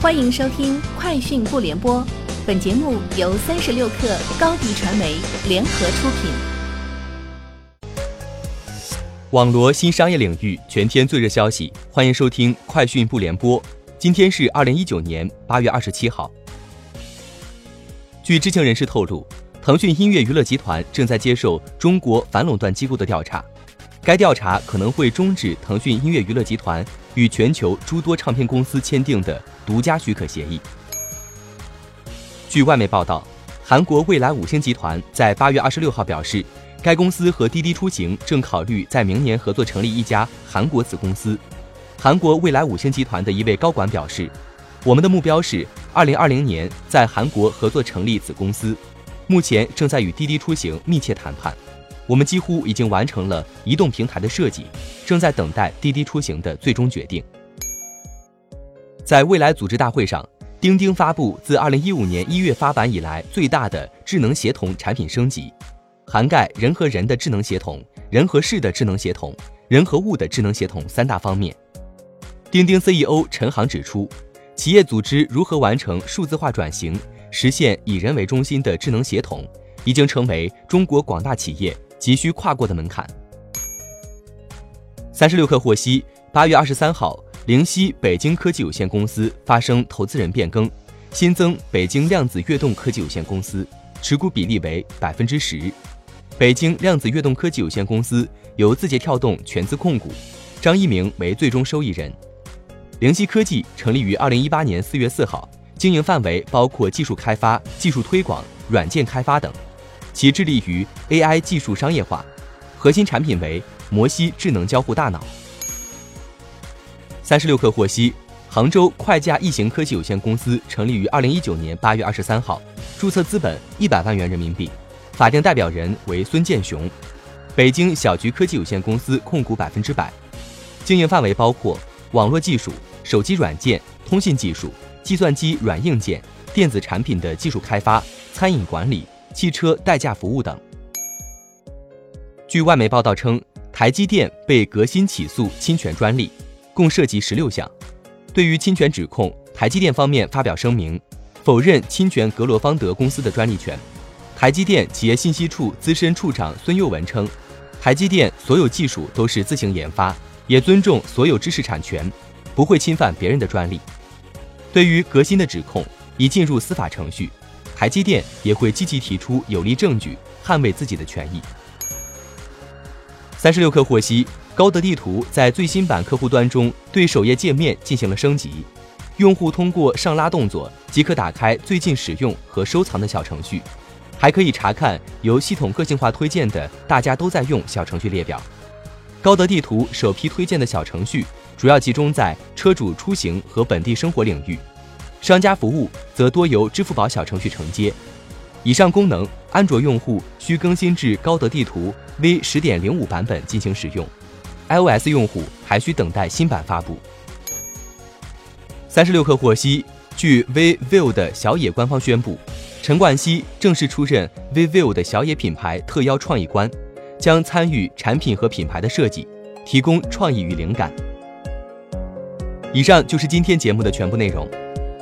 欢迎收听《快讯不联播》，本节目由三十六克高低传媒联合出品。网罗新商业领域全天最热消息，欢迎收听《快讯不联播》。今天是二零一九年八月二十七号。据知情人士透露，腾讯音乐娱乐集团正在接受中国反垄断机构的调查。该调查可能会终止腾讯音乐娱乐集团与全球诸多唱片公司签订的独家许可协议。据外媒报道，韩国未来五星集团在八月二十六号表示，该公司和滴滴出行正考虑在明年合作成立一家韩国子公司。韩国未来五星集团的一位高管表示：“我们的目标是二零二零年在韩国合作成立子公司，目前正在与滴滴出行密切谈判。”我们几乎已经完成了移动平台的设计，正在等待滴滴出行的最终决定。在未来组织大会上，钉钉发布自2015年1月发版以来最大的智能协同产品升级，涵盖人和人的智能协同、人和事的智能协同、人和物的智能协同三大方面。钉钉 CEO 陈航指出，企业组织如何完成数字化转型，实现以人为中心的智能协同，已经成为中国广大企业。急需跨过的门槛。三十六氪获悉，八月二十三号，灵犀北京科技有限公司发生投资人变更，新增北京量子跃动科技有限公司，持股比例为百分之十。北京量子跃动科技有限公司由字节跳动全资控股，张一鸣为最终受益人。灵犀科技成立于二零一八年四月四号，经营范围包括技术开发、技术推广、软件开发等。其致力于 AI 技术商业化，核心产品为摩西智能交互大脑。三十六氪获悉，杭州快驾易行科技有限公司成立于二零一九年八月二十三号，注册资本一百万元人民币，法定代表人为孙建雄。北京小菊科技有限公司控股百分之百，经营范围包括网络技术、手机软件、通信技术、计算机软硬件、电子产品的技术开发、餐饮管理。汽车代驾服务等。据外媒报道称，台积电被革新起诉侵权专利，共涉及十六项。对于侵权指控，台积电方面发表声明，否认侵权格罗方德公司的专利权。台积电企业信息处资深处长孙佑文称，台积电所有技术都是自行研发，也尊重所有知识产权，不会侵犯别人的专利。对于革新的指控，已进入司法程序。台积电也会积极提出有力证据，捍卫自己的权益。三十六氪获悉，高德地图在最新版客户端中对首页界面进行了升级，用户通过上拉动作即可打开最近使用和收藏的小程序，还可以查看由系统个性化推荐的大家都在用小程序列表。高德地图首批推荐的小程序主要集中在车主出行和本地生活领域。商家服务则多由支付宝小程序承接。以上功能，安卓用户需更新至高德地图 V 十点零五版本进行使用，iOS 用户还需等待新版发布。三十六氪获悉，据 VIVO 的小野官方宣布，陈冠希正式出任 VIVO 的小野品牌特邀创意官，将参与产品和品牌的设计，提供创意与灵感。以上就是今天节目的全部内容。